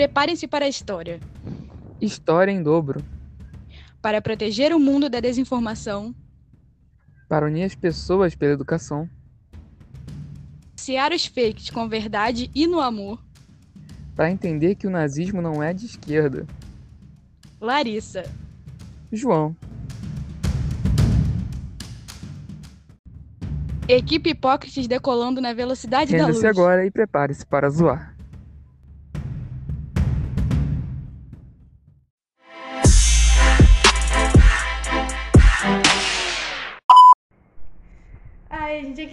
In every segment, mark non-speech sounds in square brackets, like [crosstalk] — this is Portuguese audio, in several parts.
Preparem-se para a história. História em dobro. Para proteger o mundo da desinformação. Para unir as pessoas pela educação. Sear os fakes com verdade e no amor. Para entender que o nazismo não é de esquerda. Larissa. João. Equipe Hipócrates decolando na velocidade da luz. Renda-se agora e prepare-se para zoar.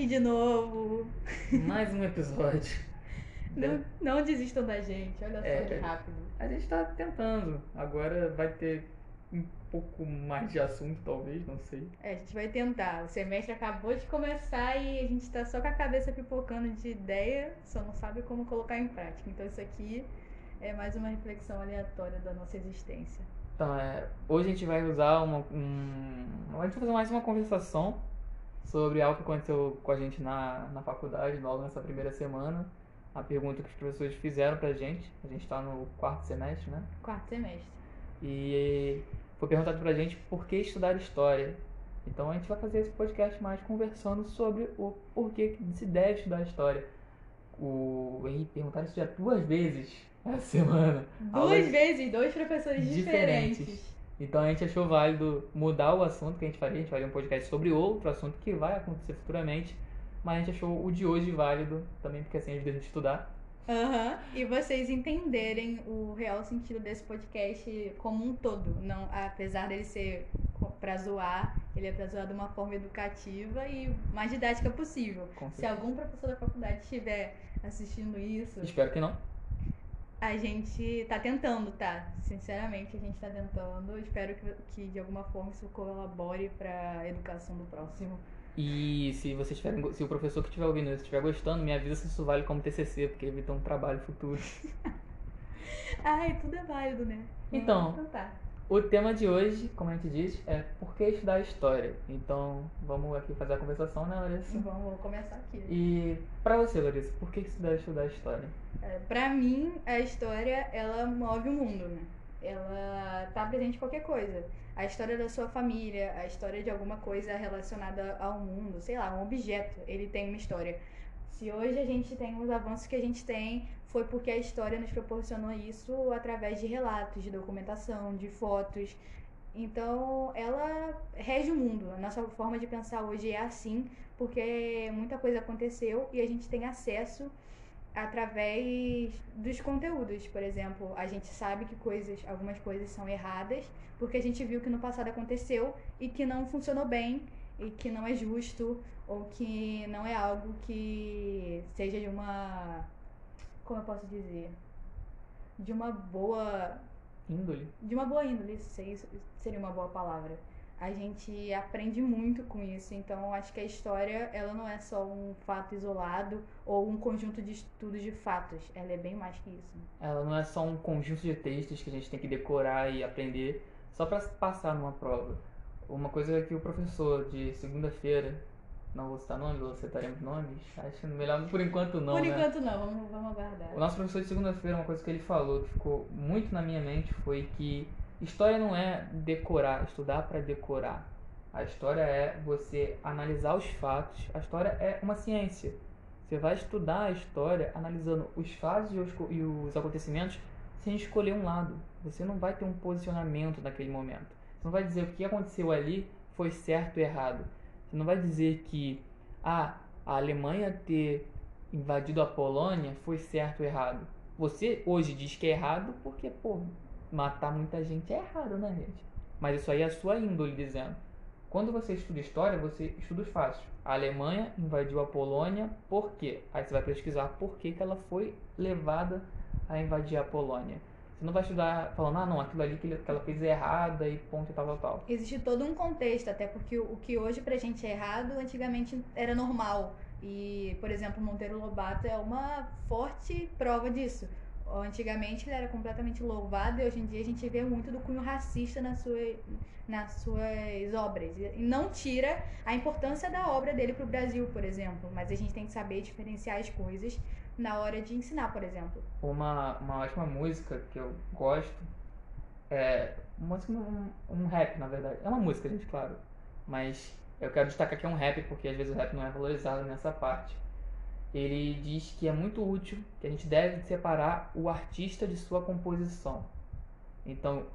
De novo. Mais um episódio. Não, não desistam da gente, olha só É. que rápido. A gente tá tentando. Agora vai ter um pouco mais de assunto, talvez, não sei. É, a gente vai tentar. O semestre acabou de começar e a gente tá só com a cabeça pipocando de ideia, só não sabe como colocar em prática. Então isso aqui é mais uma reflexão aleatória da nossa existência. Então, é, hoje a gente vai usar uma. Um, a gente vai fazer mais uma conversação sobre algo que aconteceu com a gente na, na faculdade, logo nessa primeira semana. A pergunta que os professores fizeram pra gente. A gente tá no quarto semestre, né? Quarto semestre. E foi perguntado pra gente por que estudar história. Então a gente vai fazer esse podcast mais conversando sobre o porquê que se deve estudar história. O Henrique perguntaram isso já duas vezes essa semana. Duas vezes, dois professores diferentes. diferentes. Então a gente achou válido mudar o assunto que a gente faria. A gente faria um podcast sobre outro assunto que vai acontecer futuramente. Mas a gente achou o de hoje válido também, porque assim ajuda a gente a estudar. Aham. E vocês entenderem o real sentido desse podcast como um todo. Não, apesar dele ser pra zoar, ele é pra zoar de uma forma educativa e mais didática possível. Se algum professor da faculdade estiver assistindo isso, Espero que não. A gente tá tentando, tá? Sinceramente, a gente tá tentando. Espero que, que de alguma forma isso colabore pra educação do próximo. E se vocês tiverem, se o professor que estiver ouvindo isso estiver gostando, me avisa se isso vale como TCC, porque evita um trabalho futuro. [laughs] Ai, tudo é válido, né? Então. Então tá. O tema de hoje, como a gente diz, é por que estudar história. Então, vamos aqui fazer a conversação, né, Larissa? Vamos, começar aqui. E pra você, Larissa, por que você deve estudar história? É, Pra mim, a história, ela move o mundo, né? Ela tá presente em qualquer coisa. A história da sua família, a história de alguma coisa relacionada ao mundo, sei lá, um objeto, ele tem uma história. Se hoje a gente tem os avanços que a gente tem, foi porque a história nos proporcionou isso através de relatos, de documentação, de fotos. Então, ela rege o mundo. A nossa forma de pensar hoje é assim, porque muita coisa aconteceu e a gente tem acesso através dos conteúdos, por exemplo, a gente sabe que coisas, algumas coisas são erradas, porque a gente viu que no passado aconteceu e que não funcionou bem e que não é justo ou que não é algo que seja de uma como eu posso dizer, de uma boa Índole? de uma boa índole, isso seria- uma boa palavra. A gente aprende muito com isso, então acho que a história ela não é só um fato isolado ou um conjunto de estudos de fatos, ela é bem mais que isso. Ela não é só um conjunto de textos que a gente tem que decorar e aprender só pra passar numa prova. Uma coisa que o professor de segunda-feira, não vou citar nomes, ou citaremos nomes, acho melhor por enquanto não, Por né? enquanto não, vamos, vamos aguardar. O nosso professor de segunda-feira, uma coisa que ele falou que ficou muito na minha mente foi que história não é decorar, estudar para decorar. A história é você analisar os fatos. A história é uma ciência. Você vai estudar a história analisando os fatos e os, e os acontecimentos sem escolher um lado. Você não vai ter um posicionamento naquele momento. Você não vai dizer o que aconteceu ali foi certo ou errado. Você não vai dizer que ah, a Alemanha ter invadido a Polônia foi certo ou errado. Você hoje diz que é errado porque, pô, matar muita gente é errado, né, gente? Mas isso aí é a sua índole dizendo. Quando você estuda história, você estuda os fatos. A Alemanha invadiu a Polônia, por quê? Aí você vai pesquisar por que, que ela foi levada a invadir a Polônia. Você não vai estudar falando, ah, não, aquilo ali que ela fez é errada e ponto e tal, tal, tal. Existe todo um contexto, até porque o que hoje pra gente é errado, antigamente era normal. E, por exemplo, Monteiro Lobato é uma forte prova disso. antigamente ele era completamente louvado e hoje em dia a gente vê muito do cunho racista nas suas, nas suas obras. E não tira a importância da obra dele para o Brasil, por exemplo, mas a gente tem que saber diferenciar as coisas na hora de ensinar, por exemplo. Uma, uma ótima música que eu gosto é uma, um, um rap, na verdade. É uma música, gente, claro. Mas eu quero destacar que é um rap porque às vezes o rap não é valorizado nessa parte. Ele diz que é muito útil, que a gente deve separar o artista de sua composição. Então,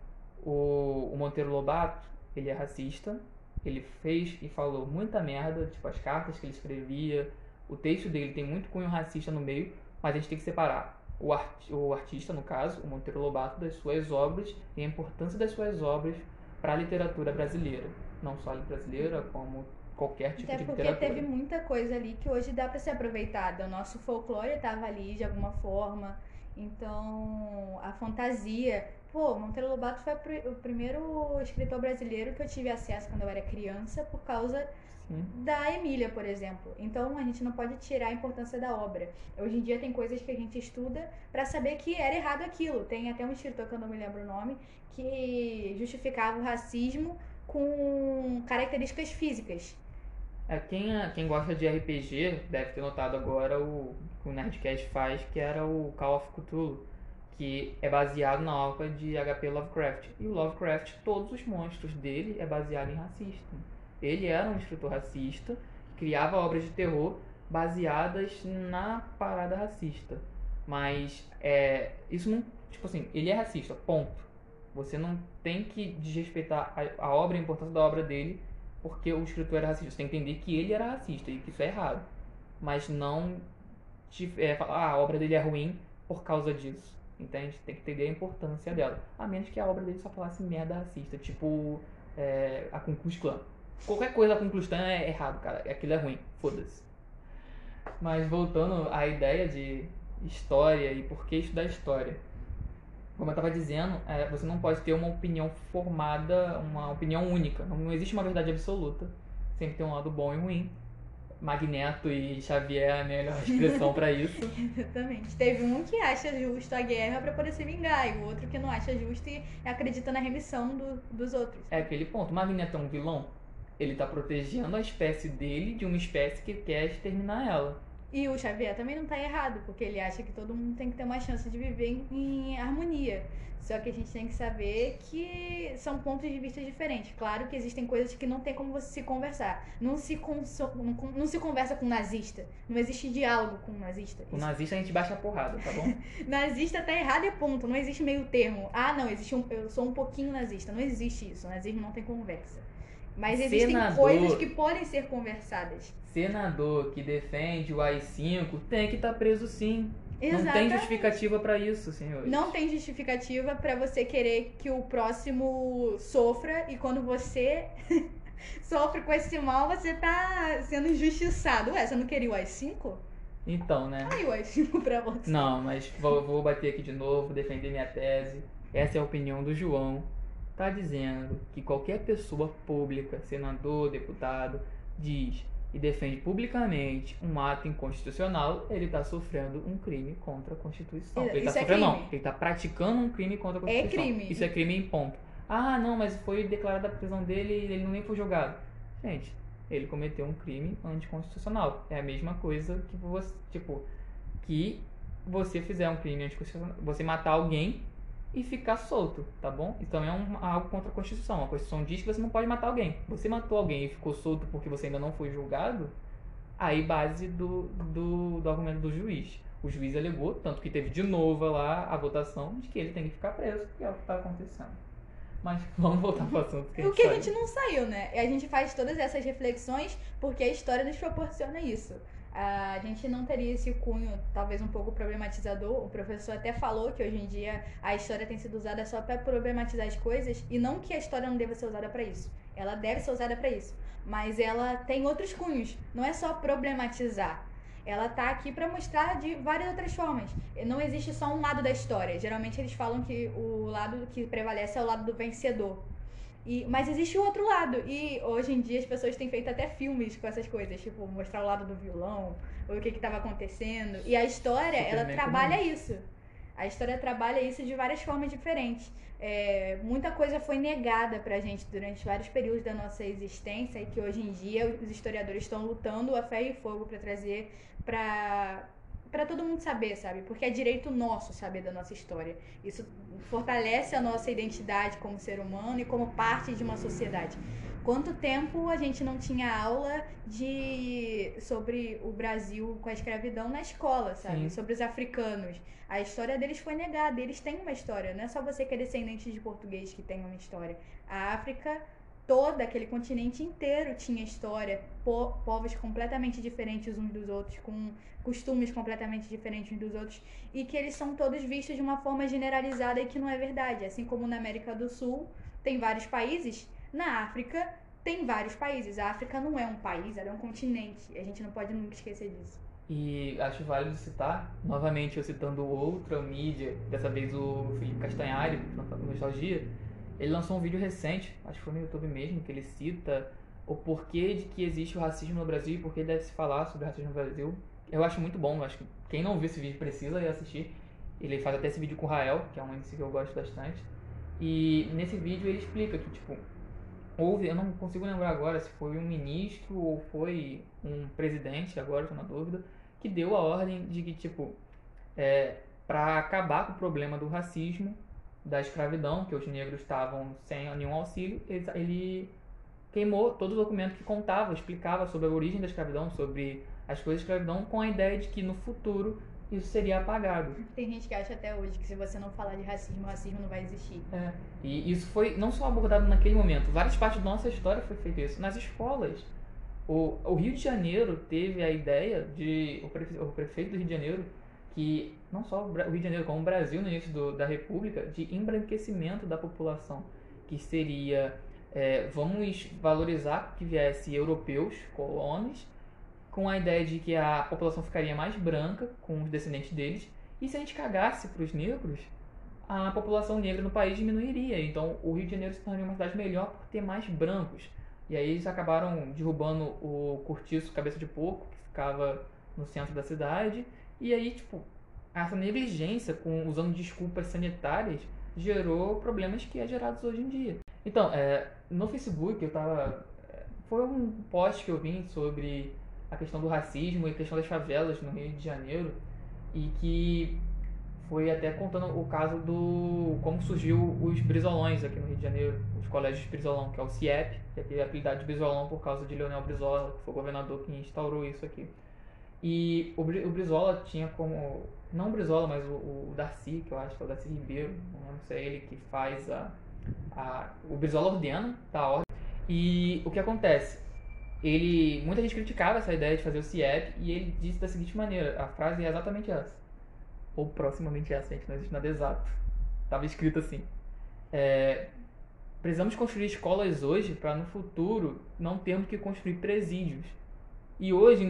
o, o Monteiro Lobato, ele é racista, ele fez e falou muita merda, tipo as cartas que ele escrevia, o texto dele tem muito cunho racista no meio, mas a gente tem que separar o, art, o artista, no caso, o Monteiro Lobato, das suas obras e a importância das suas obras para a literatura brasileira. Não só a brasileira, como qualquer tipo Até de porque literatura. teve muita coisa ali que hoje dá para ser aproveitada. O nosso folclore estava ali de alguma forma. Então, a fantasia. Pô, Monteiro Lobato foi o primeiro escritor brasileiro que eu tive acesso quando eu era criança por causa Sim. da Emília, por exemplo. Então a gente não pode tirar a importância da obra. Hoje em dia tem coisas que a gente estuda para saber que era errado aquilo. Tem até um escritor que eu não me lembro o nome que justificava o racismo com características físicas. É, quem, quem gosta de RPG deve ter notado agora o que o Nerdcast faz, que era o Call of Cthulhu, que é baseado na obra de HP Lovecraft. E o Lovecraft, todos os monstros dele é baseado em racista. Ele era um escritor racista, criava obras de terror baseadas na parada racista. Mas é, isso não. Tipo assim, ele é racista, ponto. Você não tem que desrespeitar a, a obra, a importância da obra dele, porque o escritor era racista. Você tem que entender que ele era racista e que isso é errado. Mas não te, é, falar, ah, a obra dele é ruim por causa disso. Entende? Tem que entender a importância dela. A menos que a obra dele só falasse merda racista, tipo é, a Klux Klan. Qualquer coisa com Klan é errado, cara. Aquilo é ruim. Foda-se. Mas voltando à ideia de história e por que estudar história. Como eu estava dizendo, é, você não pode ter uma opinião formada, uma opinião única. Não, não existe uma verdade absoluta. Sempre tem um lado bom e ruim. Magneto e Xavier é a melhor [laughs] expressão para isso. Exatamente. Teve um que acha justo a guerra para poder se vingar, e o outro que não acha justo e acredita na remissão do, dos outros. É aquele ponto. Magneto é um vilão? Ele tá protegendo a espécie dele de uma espécie que quer exterminar ela. E o Xavier também não tá errado, porque ele acha que todo mundo tem que ter uma chance de viver em, em harmonia. Só que a gente tem que saber que são pontos de vista diferentes. Claro que existem coisas que não tem como você se conversar. Não se, não, não se conversa com nazista. Não existe diálogo com nazista. O nazista a gente baixa a porrada, tá bom? [laughs] nazista tá errado e ponto. Não existe meio termo. Ah, não, existe um, eu sou um pouquinho nazista. Não existe isso. O nazismo não tem conversa. Mas existem Senador. coisas que podem ser conversadas. Senador que defende o AI-5 tem que estar preso sim. Não tem Exatamente. justificativa para isso, senhores. Não tem justificativa pra você querer que o próximo sofra e quando você [laughs] sofre com esse mal, você tá sendo injustiçado. Ué, você não queria o AI-5? Então, né? Aí o AI-5 pra você. Não, mas vou, vou bater aqui de novo, defender minha tese. Essa é a opinião do João. Tá dizendo que qualquer pessoa pública, senador, deputado, diz e defende publicamente um ato inconstitucional, ele está sofrendo um crime contra a Constituição. Ele está é sofrendo, não. crime. Ele está praticando um crime contra a É Constituição. crime. Isso é crime em ponto. Ah, não, mas foi declarada a prisão dele e ele nem foi julgado. Gente, ele cometeu um crime anticonstitucional. É a mesma coisa que você, tipo, que você fizer um crime anticonstitucional, você matar alguém e ficar solto, tá bom? Também é um, algo contra a Constituição. A Constituição diz que você não pode matar alguém. Você matou alguém e ficou solto porque você ainda não foi julgado, aí base do, do, do argumento do juiz. O juiz alegou, tanto que teve de novo lá a votação de que ele tem que ficar preso, que é o que está acontecendo. Mas [laughs] vamos voltar para o assunto. Que O que a gente não saiu, né? A gente faz todas essas reflexões porque a história nos proporciona isso. A gente não teria esse cunho, talvez um pouco problematizador. O professor até falou que hoje em dia a história tem sido usada só para problematizar as coisas e não que a história não deva ser usada para isso. Ela deve ser usada para isso, mas ela tem outros cunhos. Não é só problematizar. Ela tá aqui para mostrar de várias outras formas. Não existe só um lado da história. Geralmente eles falam que o lado que prevalece é o lado do vencedor. E, mas existe o outro lado. E hoje em dia as pessoas têm feito até filmes com essas coisas, tipo, mostrar o lado do vilão, ou o que estava acontecendo. E a história, Super ela trabalha comum. isso. A história trabalha isso de várias formas diferentes. É, muita coisa foi negada pra gente durante vários períodos da nossa existência e que hoje em dia os historiadores estão lutando a fé e fogo para trazer pra para todo mundo saber, sabe? Porque é direito nosso saber da nossa história. Isso fortalece a nossa identidade como ser humano e como parte de uma sociedade. Quanto tempo a gente não tinha aula de sobre o Brasil com a escravidão na escola, sabe? Sim. Sobre os africanos. A história deles foi negada, eles têm uma história. Não é só você que é descendente de português que tem uma história. A África toda, aquele continente inteiro tinha história, po povos completamente diferentes uns dos outros, com costumes completamente diferentes uns dos outros, e que eles são todos vistos de uma forma generalizada e que não é verdade. Assim como na América do Sul tem vários países, na África tem vários países. A África não é um país, ela é um continente. A gente não pode nunca esquecer disso. E acho válido citar, novamente eu citando outra mídia, dessa vez o Felipe Castanhari, no Nostalgia, ele lançou um vídeo recente, acho que foi no YouTube mesmo, que ele cita o porquê de que existe o racismo no Brasil e por que deve se falar sobre racismo no Brasil. Eu acho muito bom, acho que quem não viu esse vídeo precisa ir assistir. Ele faz até esse vídeo com o Rael, que é um MC que eu gosto bastante. E nesse vídeo ele explica que, tipo, houve, eu não consigo lembrar agora se foi um ministro ou foi um presidente, agora estou na dúvida, que deu a ordem de que, tipo, é, para acabar com o problema do racismo, da escravidão, que os negros estavam sem nenhum auxílio, ele, ele queimou todo o documento que contava, explicava sobre a origem da escravidão, sobre as coisas da escravidão, com a ideia de que no futuro isso seria apagado. Tem gente que acha até hoje que se você não falar de racismo, o racismo não vai existir. É. E isso foi não só abordado naquele momento, várias partes da nossa história foi feito isso. Nas escolas, o, o Rio de Janeiro teve a ideia de. O, prefe, o prefeito do Rio de Janeiro, que não só o Rio de Janeiro, como o Brasil no início do, da República, de embranquecimento da população, que seria é, vamos valorizar que viesse europeus, colonos, com a ideia de que a população ficaria mais branca com os descendentes deles, e se a gente cagasse para os negros, a população negra no país diminuiria. Então o Rio de Janeiro se tornaria uma cidade melhor por ter mais brancos. E aí eles acabaram derrubando o cortiço Cabeça de Porco, que ficava no centro da cidade. E aí, tipo, essa negligência com usando desculpas sanitárias gerou problemas que é gerados hoje em dia. Então, é, no Facebook eu tava. é, Foi um post que eu vi sobre a questão do racismo e a questão das favelas no Rio de Janeiro e que foi até contando o caso do como surgiu os brizolões aqui no Rio de Janeiro, os colégios Brizolão, que é o CIEP, que é aquele apelidado de Brizolão por causa de Leonel Brizola, que foi o governador que instaurou isso aqui. E o, o Brizola tinha como, não o Brizola, mas o, o Darcy, que eu acho que é o Darcy Ribeiro, não lembro se é ele que faz a, a o Brizola ordena, tá, a. E o que acontece? Ele, muita gente criticava essa ideia de fazer o CIEP e ele disse da seguinte maneira, a frase é exatamente essa. Ou proximamente essa, gente, não existe nada exato. Tava escrito assim. É, precisamos construir escolas hoje para no futuro não termos que construir presídios. E hoje, em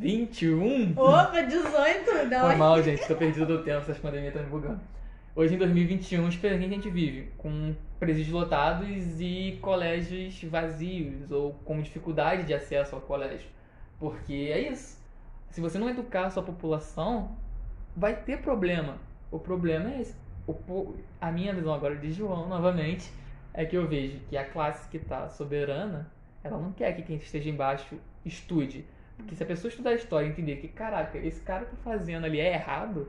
2021... Opa, 18! Não, Foi mal, gente, tô perdido do tempo, essas pandemias estão me bugando. Hoje, em 2021, espera que a gente vive com presídios lotados e colégios vazios ou com dificuldade de acesso ao colégio. Porque é isso. Se você não educar a sua população, vai ter problema. O problema é esse. O a minha visão agora de João, novamente, é que eu vejo que a classe que está soberana, ela não quer que quem esteja embaixo estude. Porque se a pessoa estudar a história e entender que, caraca, esse cara tá fazendo ali é errado,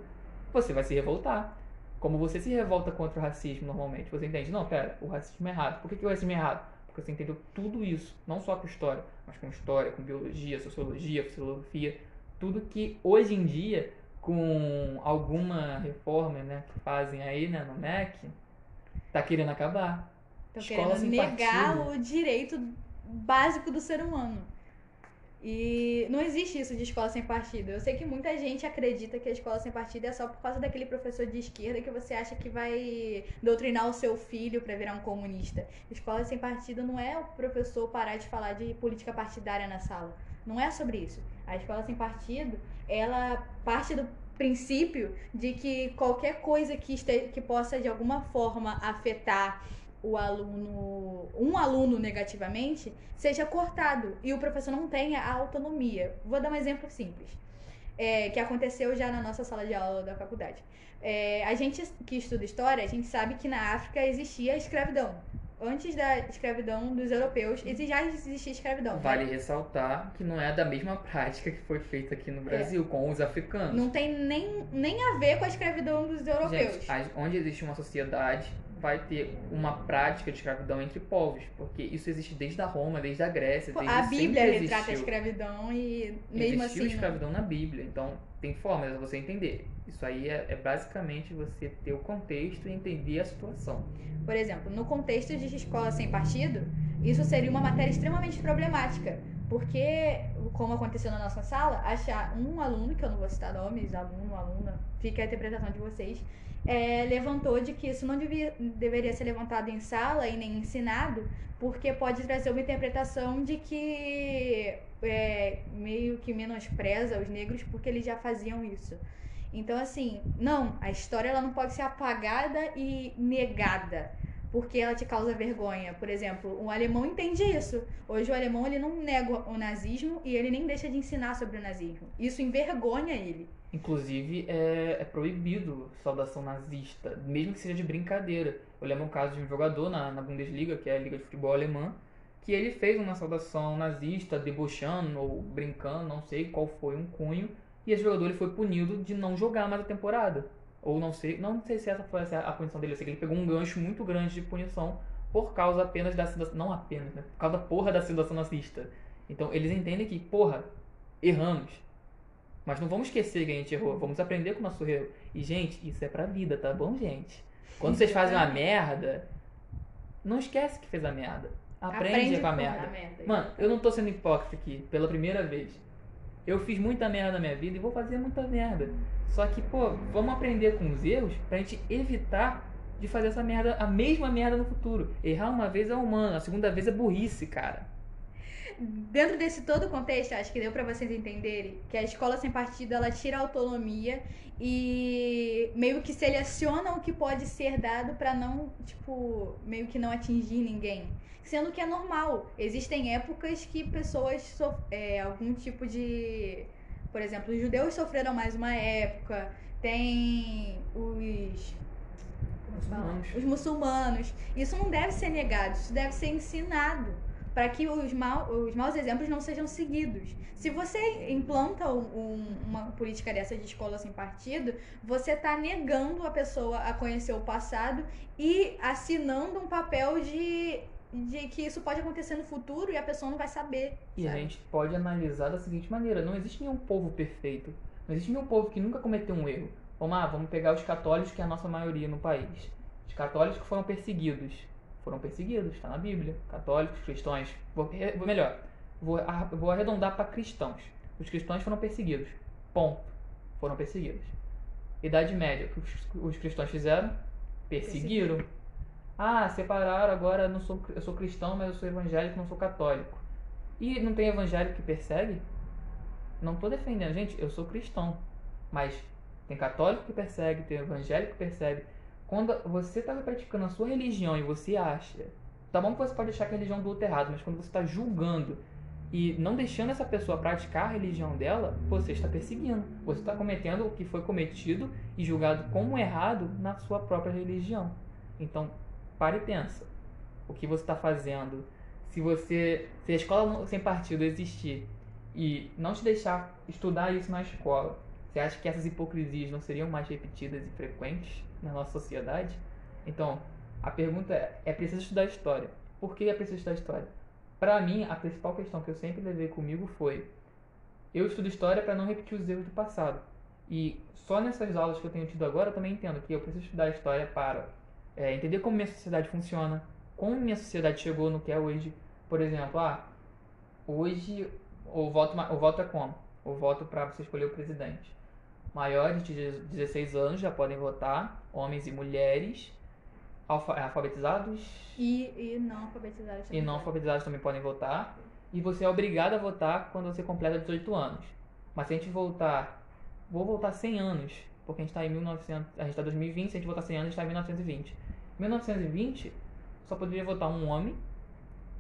você vai se revoltar. Como você se revolta contra o racismo normalmente. Você entende, não, pera, o racismo é errado. Por que, que o racismo é errado? Porque você entendeu tudo isso, não só com história, mas com história, com biologia, sociologia, filosofia, tudo que hoje em dia, com alguma reforma né, que fazem aí né, no MEC, tá querendo acabar. Escola querendo negar partido. o direito básico do ser humano. E não existe isso de escola sem partido. Eu sei que muita gente acredita que a escola sem partido é só por causa daquele professor de esquerda que você acha que vai doutrinar o seu filho pra virar um comunista. Escola sem partido não é o professor parar de falar de política partidária na sala. Não é sobre isso. A escola sem partido, ela parte do princípio de que qualquer coisa que, este, que possa de alguma forma afetar o aluno, um aluno negativamente, seja cortado e o professor não tenha a autonomia. Vou dar um exemplo simples. é, que aconteceu já na nossa sala de aula da faculdade. É, a gente que estuda história, a gente sabe que na África existia escravidão. Antes da escravidão dos europeus, exi- já existia escravidão. Vale ressaltar que não é da mesma prática que foi feita aqui no Brasil com os africanos. Não tem nem, nem a ver com a escravidão dos europeus. Gente, a- onde existe uma sociedade, vai ter uma prática de escravidão entre povos, porque isso existe desde a Roma, desde a Grécia, desde a Bíblia retrata a escravidão e mesmo Existiu assim. não- escravidão na Bíblia, então tem formas de você entender. Isso aí é, é basicamente você ter o contexto e entender a situação. Por exemplo, no contexto de escola sem partido, isso seria uma matéria extremamente problemática. Porque, como aconteceu na nossa sala, achar um aluno, que eu não vou citar nomes, aluno, aluna, fica a interpretação de vocês, é, levantou de que isso não devia, deveria ser levantado em sala e nem ensinado, porque pode trazer uma interpretação de que é, meio que menospreza os negros porque eles já faziam isso. Então, assim, não, a história ela não pode ser apagada e negada porque ela te causa vergonha. Por exemplo, um alemão entende isso. Hoje o alemão ele não nega o nazismo e ele nem deixa de ensinar sobre o nazismo. Isso envergonha ele. Inclusive, é, é proibido saudação nazista, mesmo que seja de brincadeira. Eu lembro um caso de um jogador na, na Bundesliga, que é a liga de futebol alemã, que ele fez uma saudação nazista, debochando ou brincando, não sei qual foi um cunho, e esse jogador ele foi punido de não jogar mais a temporada. Ou não sei, não sei se essa foi a punição dele, eu sei que ele pegou um gancho muito grande de punição por causa apenas da saudação, não apenas, né? Por causa da porra da saudação nazista. Então eles entendem que, porra, erramos. Mas não vamos esquecer que a gente errou, vamos aprender com o nosso erro. E, gente, isso é pra vida, tá bom, gente? Quando vocês fazem uma merda, não esquece que fez a merda. Aprende, com a merda. Mano, eu não tô sendo hipócrita aqui, pela primeira vez. Eu fiz muita merda na minha vida e vou fazer muita merda. Só que, pô, vamos aprender com os erros pra gente evitar de fazer essa merda, a mesma merda no futuro. Errar uma vez é humano, a segunda vez é burrice, cara. Dentro desse todo contexto, acho que deu pra vocês entenderem que a escola sem partido ela tira a autonomia e meio que seleciona o que pode ser dado pra não, tipo, meio que não atingir ninguém. Sendo que é normal. Existem épocas que pessoas sof é, algum tipo de. Por exemplo, os judeus sofreram mais uma época. Tem os. Os muçulmanos. Isso não deve ser negado, isso deve ser ensinado para que os, mal, os maus exemplos não sejam seguidos. Se você implanta um- um- uma política dessa de escola sem partido, você está negando a pessoa a conhecer o passado e assinando um papel de, de que isso pode acontecer no futuro e a pessoa não vai saber. E a sabe? gente pode analisar da seguinte maneira: não existe nenhum povo perfeito. Não existe nenhum povo que nunca cometeu um erro. Vamos lá, vamos pegar os católicos, que é a nossa maioria no país. Os católicos que foram perseguidos. Foram perseguidos, está na Bíblia. Católicos, cristãos. Vou, melhor, vou, vou arredondar para cristãos. Os cristãos foram perseguidos. Ponto. Foram perseguidos. Idade Média, o que os, os cristãos fizeram? Perseguiram. Ah, separaram, agora não sou, eu sou cristão, mas eu sou evangélico, não sou católico. E não tem evangélico que persegue? Não tô defendendo, gente, eu sou cristão. Mas tem católico que persegue, tem evangélico que persegue. Quando você está praticando a sua religião e você acha. Tá bom que você pode achar que a religião do outro é errado, mas quando você está julgando e não deixando essa pessoa praticar a religião dela, você está perseguindo. Você está cometendo o que foi cometido e julgado como errado na sua própria religião. Então, pare e pensa. O que você está fazendo? Se você, se a escola sem partido existir e não te deixar estudar isso na escola, você acha que essas hipocrisias não seriam mais repetidas e frequentes na nossa sociedade? Então, a pergunta é: é preciso estudar história? Por que é preciso estudar história? Para mim, a principal questão que eu sempre levei comigo foi: eu estudo história para não repetir os erros do passado. E só nessas aulas que eu tenho tido agora eu também entendo que eu preciso estudar história para é, entender como minha sociedade funciona, como minha sociedade chegou no que é hoje. Por exemplo, ah, hoje o voto, o voto é como? O voto para você escolher o presidente. Maiores de 16 anos já podem votar, homens e mulheres, alfa- alfabetizados E, e não alfabetizados e também. não alfabetizados também podem votar. E você é obrigado a votar quando você completa 18 anos. Mas se a gente voltar, vou voltar 100 anos, porque a gente está em 1900, a gente está em 2020, se a gente voltar 100 anos, a gente está em 1920. Em 1920, só poderia votar um homem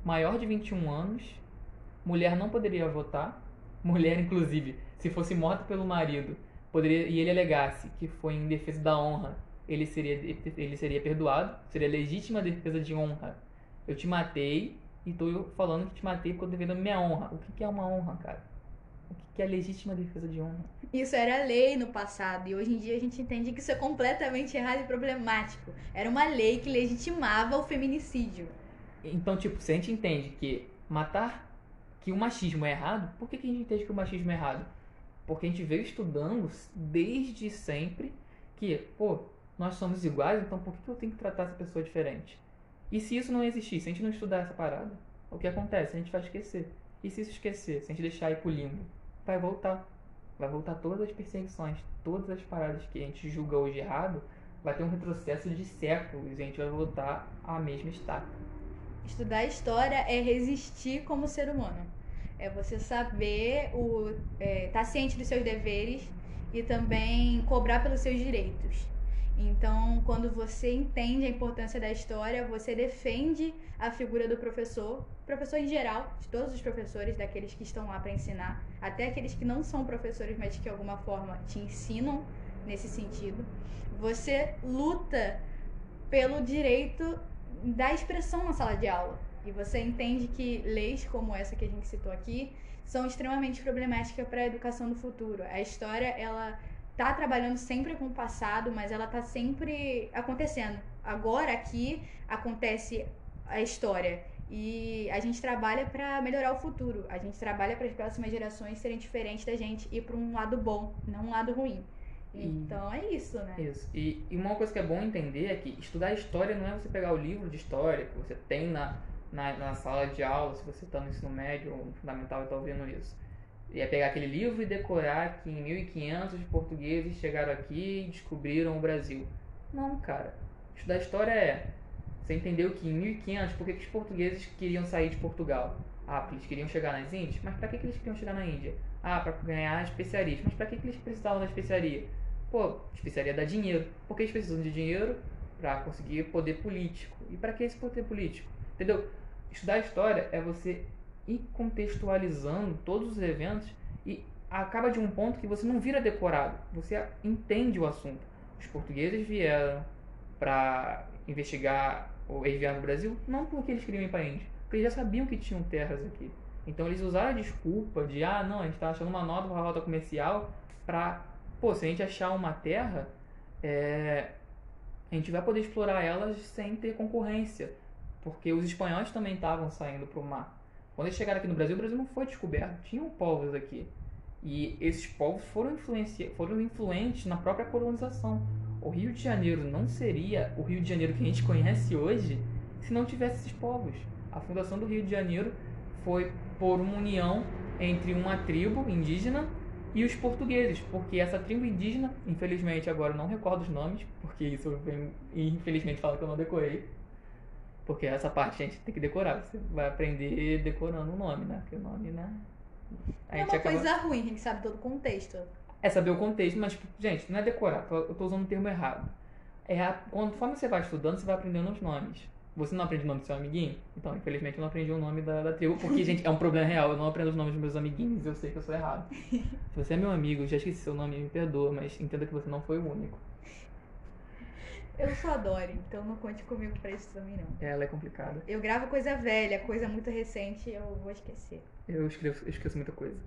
maior de 21 anos, mulher não poderia votar mulher, inclusive, se fosse morta pelo marido, poderia e ele alegasse que foi em defesa da honra, ele seria ele seria perdoado, seria legítima defesa de honra. Eu te matei e tô falando que te matei porque eu defendo minha honra. O que, que é uma honra, cara? O que, que é legítima defesa de honra? Isso era lei no passado e hoje em dia a gente entende que isso é completamente errado e problemático. Era uma lei que legitimava o feminicídio. Então, tipo, se a gente entende que matar, que o machismo é errado, por que, que a gente entende que o machismo é errado? Porque a gente veio estudando desde sempre que, pô, nós somos iguais, então por que, eu tenho que tratar essa pessoa diferente? E se isso não existir, se a gente não estudar essa parada, o que acontece? A gente vai esquecer. E se isso esquecer, se a gente deixar ir pro limbo, vai voltar. Vai voltar todas as perseguições, todas as paradas que a gente julga hoje errado, vai ter um retrocesso de séculos e a gente vai voltar à mesma estaca. Estudar história é resistir como ser humano. É você saber o é, tá ciente dos seus deveres e também cobrar pelos seus direitos. Então, quando você entende a importância da história, você defende a figura do professor, professor em geral, de todos os professores, daqueles que estão lá para ensinar, até aqueles que não são professores, mas que de alguma forma te ensinam nesse sentido. Você luta pelo direito da expressão na sala de aula. E você entende que leis como essa que a gente citou aqui são extremamente problemáticas para a educação do futuro. A história, ela tá trabalhando sempre com o passado, mas ela tá sempre acontecendo. Agora aqui acontece a história e a gente trabalha para melhorar o futuro. A gente trabalha para as próximas gerações serem diferentes da gente e para um lado bom, não um lado ruim. Então é isso, né? Isso. E, e, uma coisa que é bom entender é que estudar história não é você pegar o livro de história que você tem na, na, na sala de aula, se você está no ensino médio ou no fundamental e está ouvindo isso. E é pegar aquele livro e decorar que em 1500 os portugueses chegaram aqui e descobriram o Brasil. Não, cara. Estudar história é. Você entendeu que em 1500, por que, os portugueses queriam sair de Portugal? Ah, porque eles queriam chegar nas Índias? Mas para que, que eles queriam chegar na Índia? Ah, para ganhar especiarias. Mas para que, que eles precisavam da especiaria? Pô, especiaria dá dinheiro. Por que eles precisam de dinheiro? Para conseguir poder político. E para que esse poder político? Entendeu? Estudar história é você ir contextualizando todos os eventos e acaba de um ponto que você não vira decorado, você entende o assunto. Os portugueses vieram para investigar o eles vieram no Brasil não porque eles queriam ir para a Índia, porque eles já sabiam que tinham terras aqui. Então eles usaram a desculpa de ah, não, a gente está achando uma nova rota comercial para, pô, se a gente achar uma terra, é, a gente vai poder explorar elas sem ter concorrência, porque os espanhóis também estavam saindo para o mar. Quando eles chegaram aqui no Brasil, o Brasil não foi descoberto. Tinham povos aqui. E esses povos foram, foram influentes na própria colonização. O Rio de Janeiro não seria o Rio de Janeiro que a gente conhece hoje se não tivesse esses povos. A fundação do Rio de Janeiro foi por uma união entre uma tribo indígena e os portugueses, porque essa tribo indígena, infelizmente agora eu não recordo os nomes, porque isso eu, infelizmente fala que eu não decorei, porque essa parte a gente tem que decorar. Você vai aprender decorando o nome, né? Porque o nome, né? A é uma acaba... coisa ruim, a gente sabe todo o contexto. É saber o contexto, mas, gente, não é decorar. Eu tô usando o termo errado. É a... Conforme você vai estudando, você vai aprendendo os nomes. Você não aprende o nome do seu amiguinho? Então, infelizmente, eu não aprendi o nome da, da tribo, porque, [laughs] gente, é um problema real. Eu não aprendo os nomes dos meus amiguinhos, eu sei que eu sou errado. [laughs] Se você é meu amigo, já esqueci seu nome, me perdoa, mas entenda que você não foi o único. Eu sou a então não conte comigo pra isso também não. Ela é complicada. Eu gravo coisa velha, coisa muito recente, eu vou esquecer. Eu, escrevo, eu esqueço muita coisa.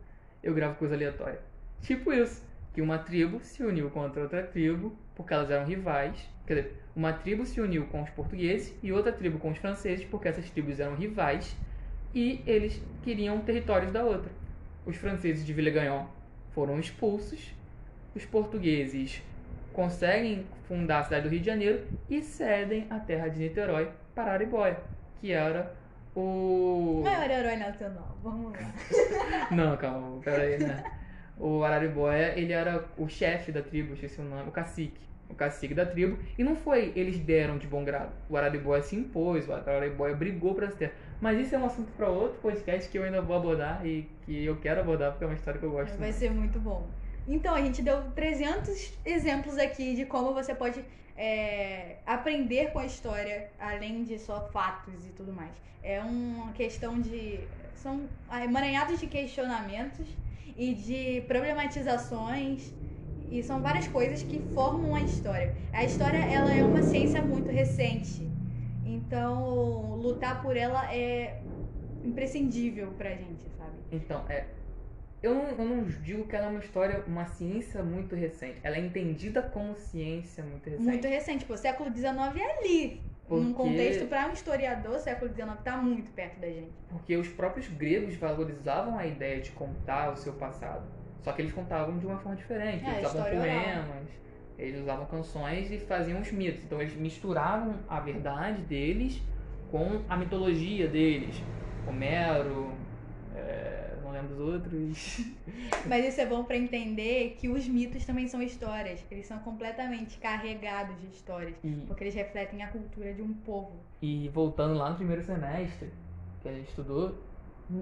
Eu gravo coisa aleatória. Tipo isso, que uma tribo se uniu contra outra tribo, porque elas eram rivais. Quer dizer, uma tribo se uniu com os portugueses e outra tribo com os franceses, porque essas tribos eram rivais e eles queriam territórios da outra. Os franceses de Villegagnon foram expulsos, os portugueses conseguem fundar a cidade do Rio de Janeiro e cedem a terra de Niterói para Araribóia, que era o. Não é herói nacional, vamos lá. [laughs] Não, calma, peraí, né? O Araribóia, ele era o chefe da tribo, esqueci o nome, o cacique. O cacique da tribo. E não foi eles deram de bom grado. O Araribóia se impôs, o Araribóia brigou para essa terra. Mas isso é um assunto para outro podcast que eu ainda vou abordar e que eu quero abordar porque é uma história que eu gosto. Vai muito. ser muito bom. Então, a gente deu 300 exemplos aqui de como você pode é, aprender com a história, além de só fatos e tudo mais. É uma questão de. São emaranhados de questionamentos e de problematizações. E são várias coisas que formam a história. A história ela é uma ciência muito recente. Então, lutar por ela é imprescindível pra gente, sabe? Então, é. Eu não, eu não digo que ela é uma história, uma ciência muito recente. Ela é entendida como ciência muito recente. Muito recente. Pô, século XIX é ali. Num Porque- contexto, para um historiador, século XIX tá muito perto da gente. Porque os próprios gregos valorizavam a ideia de contar o seu passado. Só que eles contavam de uma forma diferente. É, Eles usavam história oral. poemas, eles usavam canções e faziam os mitos. Então eles misturavam a verdade deles com a mitologia deles. Homero, é, lembro dos outros. [laughs] Mas isso é bom para entender que os mitos também são histórias. Eles são completamente carregados de histórias. E, Porque eles refletem a cultura de um povo. e voltando lá no primeiro semestre, que a gente estudou,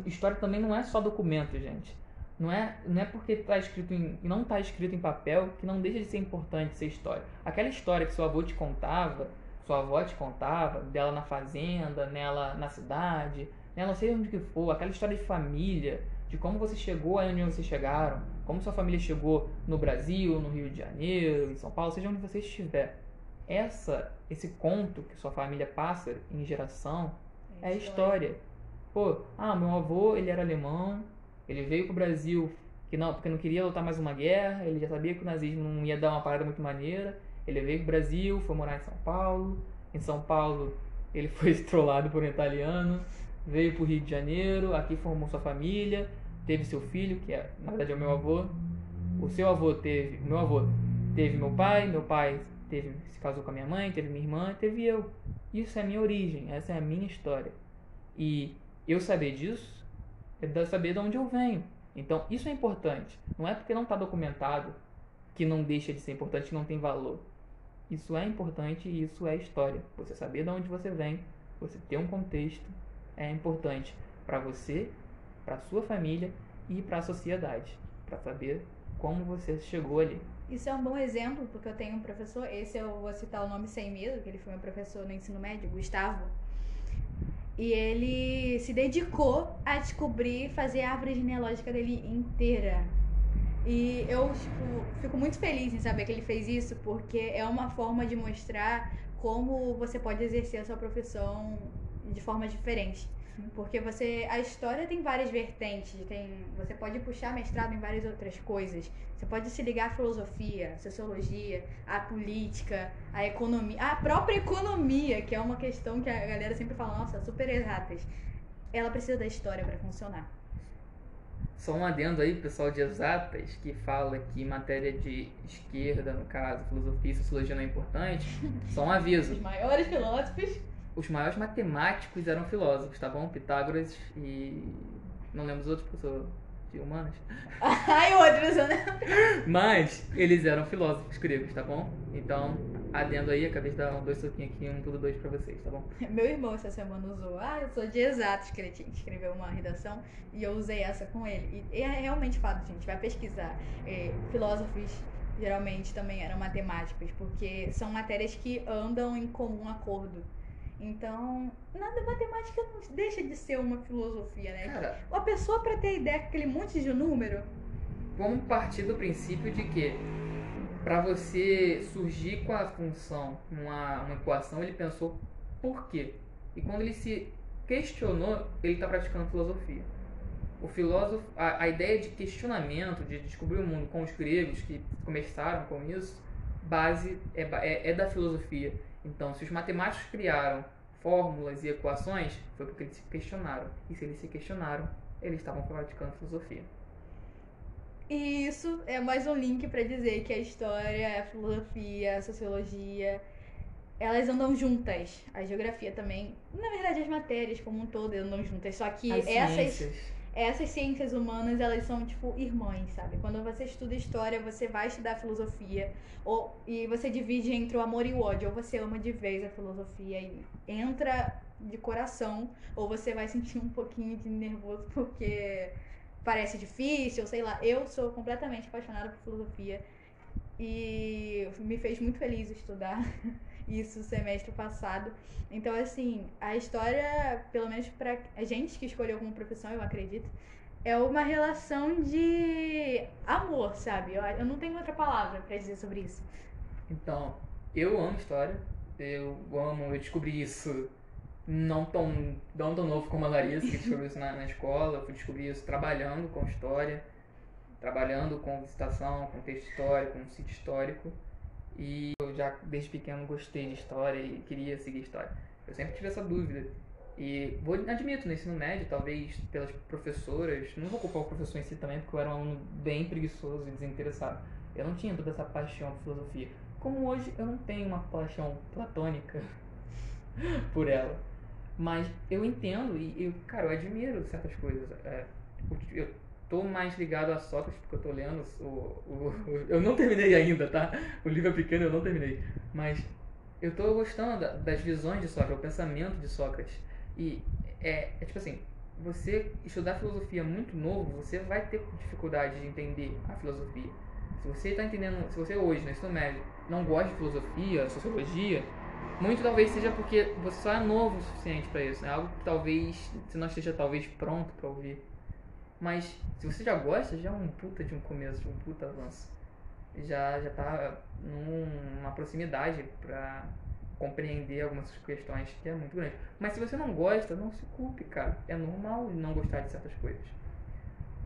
história também não é só documento, gente. Não é, não é porque tá escrito em, não está escrito em papel que não deixa de ser importante ser história. Aquela história que seu avô te contava, sua avó te contava, dela na fazenda, nela na cidade, né, não sei onde que for, aquela história de família, de como você chegou aí onde vocês chegaram, como sua família chegou no Brasil, no Rio de Janeiro, em São Paulo, seja onde você estiver. Essa, esse conto que sua família passa em geração é a história. Pô, ah, meu avô, ele era alemão, ele veio pro Brasil que não, porque não queria lutar mais uma guerra, ele já sabia que o nazismo não ia dar uma parada muito maneira. Ele veio pro Brasil, foi morar em São Paulo. Em São Paulo, ele [laughs] foi estrolado por um italiano, veio pro Rio de Janeiro, aqui formou sua família, teve seu filho, que é, na verdade é o meu avô. O seu avô teve, meu avô teve meu pai, meu pai teve, se casou com a minha mãe, teve minha irmã, teve eu. Isso é a minha origem, essa é a minha história. E eu saber disso é saber de onde eu venho. Então, isso é importante. Não é porque não está documentado que não deixa de ser importante, que não tem valor. Isso é importante e isso é história. Você saber de onde você vem, você ter um contexto, é importante para você, para sua família e para a sociedade, para saber como você chegou ali. Isso é um bom exemplo, porque eu tenho um professor, esse eu vou citar o nome sem medo, que ele foi meu professor no ensino médio, Gustavo. E ele se dedicou a descobrir, fazer a árvore genealógica dele inteira. E eu tipo, fico muito feliz em saber que ele fez isso, porque é uma forma de mostrar como você pode exercer a sua profissão de forma diferente. Porque você. A história tem várias vertentes. Tem, você pode puxar mestrado em várias outras coisas. Você pode se ligar à filosofia, à sociologia, à política, à economia, à própria economia, que é uma questão que a galera sempre fala, nossa, super exatas. Ela precisa da história para funcionar. Só um adendo aí, pessoal de exatas, que fala que matéria de esquerda, no caso, filosofia e sociologia não é importante. Só um aviso. Os maiores filósofos. Os maiores matemáticos eram filósofos, tá bom? Pitágoras e. Não lembro os outros, porque eu sou de humanas. [laughs] Ai, outros, né? Mas eles eram filósofos gregos, tá bom? Então, adendo aí, acabei de dar um dois soquinhos aqui, um tudo dois pra vocês, tá bom? [laughs] Meu irmão essa semana usou, ah, eu sou de exatos, que ele tinha que escrever uma redação, e eu usei essa com ele. E é realmente fato, gente, vai pesquisar. É, filósofos geralmente também eram matemáticos, porque são matérias que andam em comum acordo. Então, nada matemática não deixa de ser uma filosofia, né? Cara, A pessoa, pra ter ideia com aquele monte de número, vamos partir do princípio de que para você surgir com a função uma, uma equação, ele pensou por quê? E quando ele se questionou, ele está praticando filosofia. O filósofo, a, a ideia de questionamento, de descobrir o mundo com os gregos que começaram com isso, base é, é, é da filosofia. Então, se os matemáticos criaram fórmulas e equações, foi porque eles se questionaram. E se eles se questionaram, eles estavam praticando filosofia. E isso é mais um link pra dizer que a história, a filosofia, a sociologia, elas andam juntas. A geografia também. Na verdade, as matérias como um todo andam juntas. Só que As essas, ciências. Essas ciências humanas, elas são tipo irmãs, sabe? Quando você estuda história, você vai estudar filosofia. Ou, e você divide entre o amor e o ódio. Ou você ama de vez a filosofia e entra de coração, ou você vai sentir um pouquinho de nervoso porque parece difícil, sei lá. Eu sou completamente apaixonada por filosofia e me fez muito feliz estudar [laughs] isso semestre passado. Então, assim, a história, pelo menos pra a gente que escolheu como profissão, eu acredito, é uma relação de amor, sabe? Eu, eu não tenho outra palavra pra dizer sobre isso. Então, eu amo história. Eu amo, eu descobri isso não tão, não tão novo como a Larissa, que descobriu isso na, na escola. Eu fui descobrir isso trabalhando com história, trabalhando com visitação, com texto histórico, com sítio histórico. E eu já desde pequeno gostei de história e queria seguir história. Eu sempre tive essa dúvida. E vou admito, no ensino médio, talvez pelas professoras, não vou culpar o professor em si também, porque eu era um aluno bem preguiçoso e desinteressado. Eu não tinha toda essa paixão por filosofia. Como hoje eu não tenho uma paixão platônica [laughs] por ela. Mas eu entendo e, eu, cara, eu admiro certas coisas. É, eu tô mais ligado a Sócrates porque eu tô lendo o, o, o, Eu não terminei ainda, tá? O livro é pequeno, eu não terminei. Mas eu tô gostando da, das visões de Sócrates, o pensamento de Sócrates. E é, é tipo assim, você estudar filosofia muito novo, você vai ter dificuldade de entender a filosofia. Se você está entendendo, se você hoje, no ensino médio, não gosta de filosofia, sociologia, muito talvez seja porque você só é novo o suficiente para isso. É né? algo que talvez você não esteja talvez pronto para ouvir. Mas se você já gosta, já é um puta de um começo, de um puta avanço. Já já tá numa proximidade para compreender algumas questões que é muito grande. Mas se você não gosta, não se culpe, cara. É normal não gostar de certas coisas.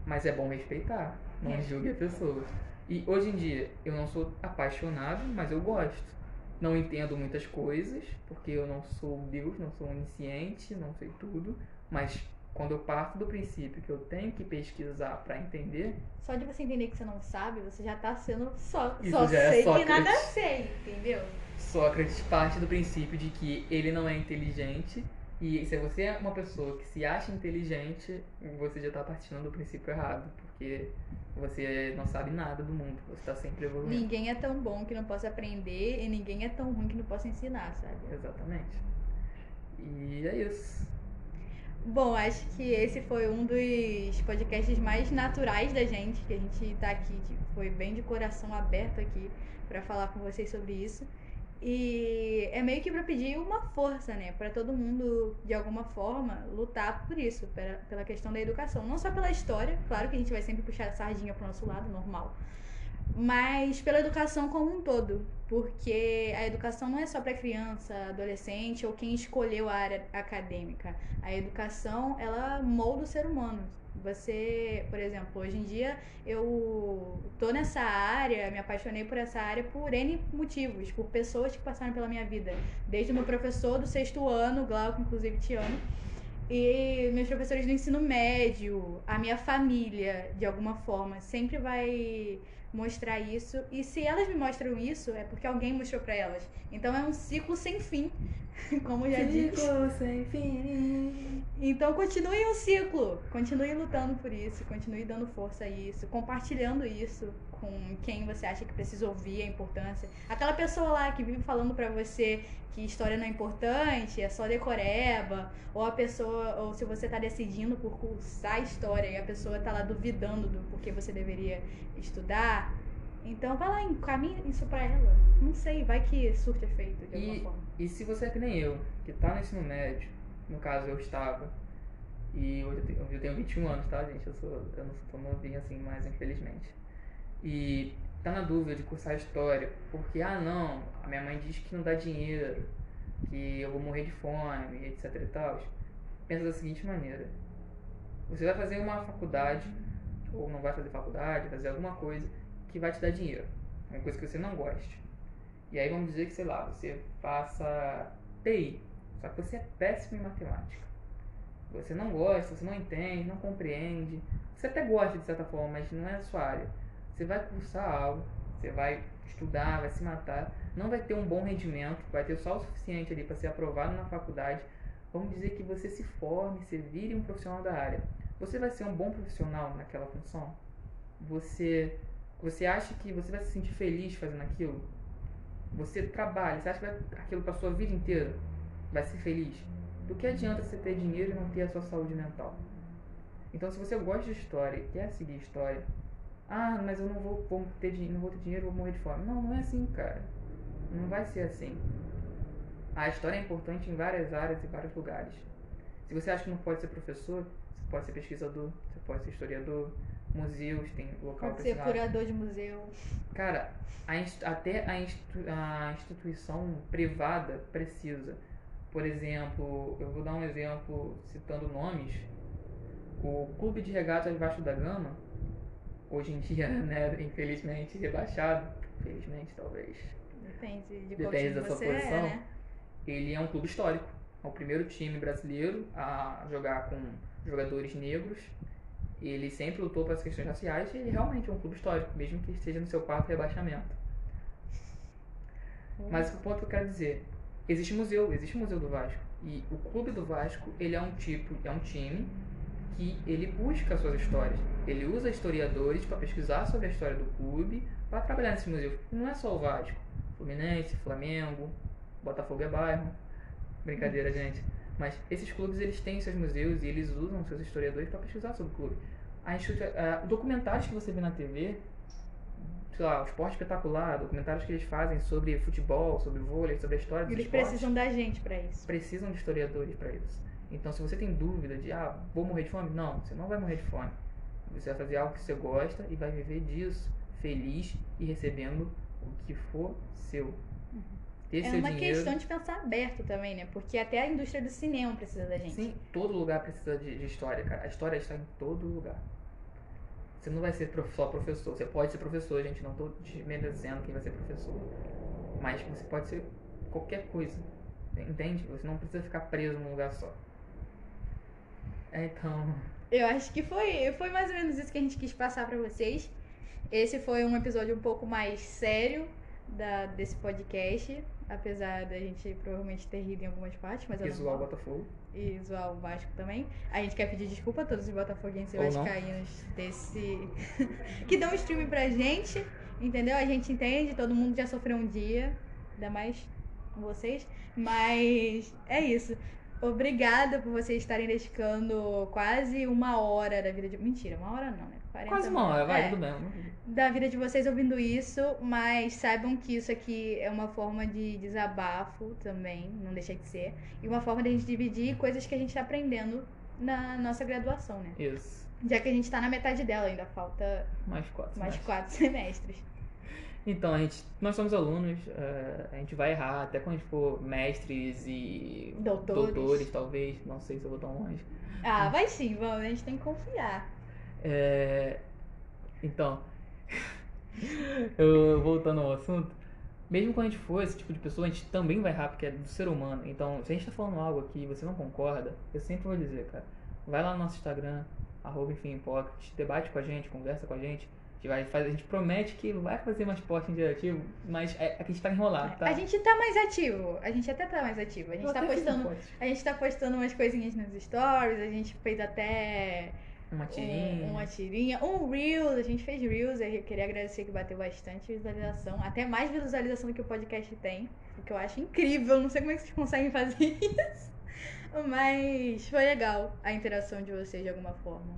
Mas é bom respeitar, não é. julgue a pessoa. E hoje em dia eu não sou apaixonado, mas eu gosto não entendo muitas coisas, porque eu não sou Deus, não sou onisciente, não sei tudo, mas quando eu parto do princípio que eu tenho que pesquisar para entender. Só de você entender que você não sabe, você já tá sendo só, Isso só já sei é Sócrates. que nada sei, entendeu? Sócrates parte do princípio de que ele não é inteligente e se você é uma pessoa que se acha inteligente, você já está partindo do princípio errado, porque você não sabe nada do mundo, você está sempre evoluindo. Ninguém é tão bom que não possa aprender e ninguém é tão ruim que não possa ensinar, sabe? Exatamente. E é isso. Bom, acho que esse foi um dos podcasts mais naturais da gente, que a gente tá aqui, foi bem de coração aberto aqui para falar com vocês sobre isso. E é meio que para pedir uma força, né, para todo mundo de alguma forma lutar por isso, pela questão da educação, não só pela história, claro que a gente vai sempre puxar a sardinha pro nosso lado, normal, mas pela educação como um todo, porque a educação não é só para criança, adolescente ou quem escolheu a área acadêmica. A educação, ela molda o ser humano. Você, por exemplo, hoje em dia eu tô nessa área, me apaixonei por essa área por N motivos, por pessoas que passaram pela minha vida. Desde o meu professor do sexto ano, Glauco, inclusive te amo, e meus professores do ensino médio, a minha família, de alguma forma, sempre vai mostrar isso. E se elas me mostram isso, é porque alguém mostrou para elas. Então é um ciclo sem fim, [laughs] como já disse. Ciclo sem fim. Então continue o ciclo, continue lutando por isso, continue dando força a isso, compartilhando isso com quem você acha que precisa ouvir a importância. Aquela pessoa lá que vive falando para você que história não é importante, é só decoreba, ou a pessoa, ou se você tá decidindo por cursar história e a pessoa tá lá duvidando do porquê você deveria estudar, então vai lá, encaminha isso pra ela. Não sei, vai que surte efeito de alguma E, forma. e se você é que nem eu, que tá no ensino médio, no caso eu estava, e hoje eu tenho, eu tenho 21 anos, tá, gente? Eu, sou, eu não sou tão novinho assim mais, infelizmente. E tá na dúvida de cursar história, porque, ah não, a minha mãe diz que não dá dinheiro, que eu vou morrer de fome, etc e tal. Pensa da seguinte maneira: você vai fazer uma faculdade, ou não vai fazer faculdade, fazer alguma coisa que vai te dar dinheiro, uma coisa que você não goste. E aí vamos dizer que, sei lá, você faça TI, só que você é péssimo em matemática. Você não gosta, você não entende, não compreende. Você até gosta de certa forma, mas não é a sua área. Você vai cursar algo, você vai estudar, vai se matar, não vai ter um bom rendimento, vai ter só o suficiente ali para ser aprovado na faculdade. Vamos dizer que você se forme, você vire um profissional da área. Você vai ser um bom profissional naquela função? Você você acha que você vai se sentir feliz fazendo aquilo? Você trabalha, você acha que vai aquilo para sua vida inteira? Vai ser feliz? Do que adianta você ter dinheiro e não ter a sua saúde mental? Então, se você gosta de história e quer seguir história, ah, mas eu não vou, ter, din- não vou ter dinheiro, vou morrer de fome. Não, não é assim, cara. Não vai ser assim. A história é importante em várias áreas e vários lugares. Se você acha que não pode ser professor, você pode ser pesquisador, você pode ser historiador, museus, tem local Pode ser curador de museu. Cara, a inst- até a, institu- a instituição privada precisa. Por exemplo, eu vou dar um exemplo citando nomes. O Clube de Regatas Vasco da Gama, hoje em dia, [laughs] né, infelizmente rebaixado, infelizmente talvez, Depende de Depende da sua você posição. é, né? ele é um clube histórico. É o primeiro time brasileiro a jogar com jogadores negros. Ele sempre lutou pelas questões raciais e ele realmente é um clube histórico, mesmo que esteja no seu quarto rebaixamento. Mas o ponto que eu quero dizer, existe museu, existe museu do Vasco. E o clube do Vasco, ele é um tipo, é um time que ele busca suas histórias. Ele usa historiadores para pesquisar sobre a história do clube, para trabalhar nesse museu. Não é só o Vasco. Fluminense, Flamengo, Botafogo é bairro. Brincadeira, gente. Mas esses clubes eles têm seus museus e eles usam seus historiadores para pesquisar sobre o clube. A institu- ah, documentários que você vê na TV, sei lá, o esporte espetacular, documentários que eles fazem sobre futebol, sobre vôlei, sobre a história dos Eles esportes, precisam da gente pra isso. precisam de historiadores para isso. Então, se você tem dúvida de, ah, vou morrer de fome? Não, você não vai morrer de fome. Você vai fazer algo que você gosta e vai viver disso, feliz e recebendo o que for seu. Ter É uma dinheiro. questão de pensar aberto também, né? Porque até a indústria do cinema precisa da gente. Sim, todo lugar precisa de, de história, cara. A história está em todo lugar. Você não vai ser só professor. Você pode ser professor, gente. Não estou desmerecendo quem vai ser professor. Mas você pode ser qualquer coisa. Entende? Você não precisa ficar preso num lugar só. É, Então, Eu acho que foi, foi mais ou menos isso que a gente quis passar pra vocês. Esse foi um episódio um pouco mais sério da, desse podcast. Apesar da gente provavelmente ter rido em algumas partes, mas é visual normal. Botafogo. E zoar o Vasco também. A gente quer pedir desculpa a todos os botafoguenses e vascaínos desse... [laughs] que dão stream pra gente, entendeu? A gente entende, todo mundo já sofreu um dia, ainda mais vocês. Mas é isso. Obrigada por vocês estarem dedicando quase uma hora da vida de... Mentira, uma hora não, né? 40 Quase uma hora, vai, É tudo bem. da vida de vocês ouvindo isso, mas saibam que isso aqui é uma forma de desabafo também, não deixa de ser, e uma forma de a gente dividir coisas que a gente tá aprendendo na nossa graduação, né? Isso. Já que a gente tá na metade dela, ainda falta Mais quatro. mais mais. quatro [laughs] semestres. Então, a gente, nós somos alunos, eh, a gente vai errar até quando a gente for mestres e Doutores. talvez, não sei se eu vou tão longe. Ah, vai sim, vamos, a gente tem que confiar. É, então, [laughs] eu, voltando ao assunto, mesmo quando a gente for esse tipo de pessoa, a gente também vai errar, porque é do ser humano. Então, se a gente tá falando algo aqui e você não concorda, eu sempre vou dizer, cara, vai lá no nosso Instagram, arroba enfim, Hipócrates, debate com a gente, conversa com a gente. A gente, vai fazer, a gente promete que vai fazer mais post interativo, mas é, é a gente tá enrolado, tá? A gente tá mais ativo, a gente até tá mais ativo. A gente Eu tá postando, post. a gente tá postando umas coisinhas nos stories, a gente fez até Uma tirinha. Um, uma tirinha, um Reels, a gente fez Reels, eu queria agradecer que bateu bastante visualização, até mais visualização do que o podcast tem, o que eu acho incrível, não sei como é que vocês conseguem fazer [laughs] isso, mas foi legal a interação de vocês de alguma forma.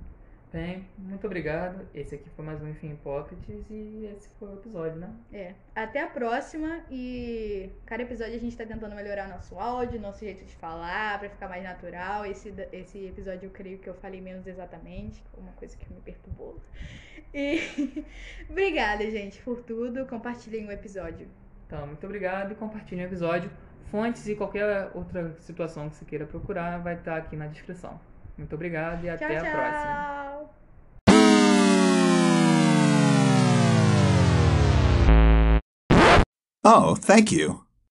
Bem, muito obrigado. Esse aqui foi mais um Enfim Hipócrates e esse foi o episódio, né? É, até a próxima e cada episódio a gente tá tentando melhorar nosso áudio, nosso jeito de falar, pra ficar mais natural. Esse, esse episódio eu creio que eu falei menos exatamente, foi uma coisa que me perturbou. E [laughs] obrigada, gente, por tudo. Compartilhem o episódio. Então, muito obrigado e compartilhe o episódio. Fontes e qualquer outra situação que você queira procurar vai estar aqui na descrição. Muito obrigado e até tchau, a tchau. próxima. Oh, thank you.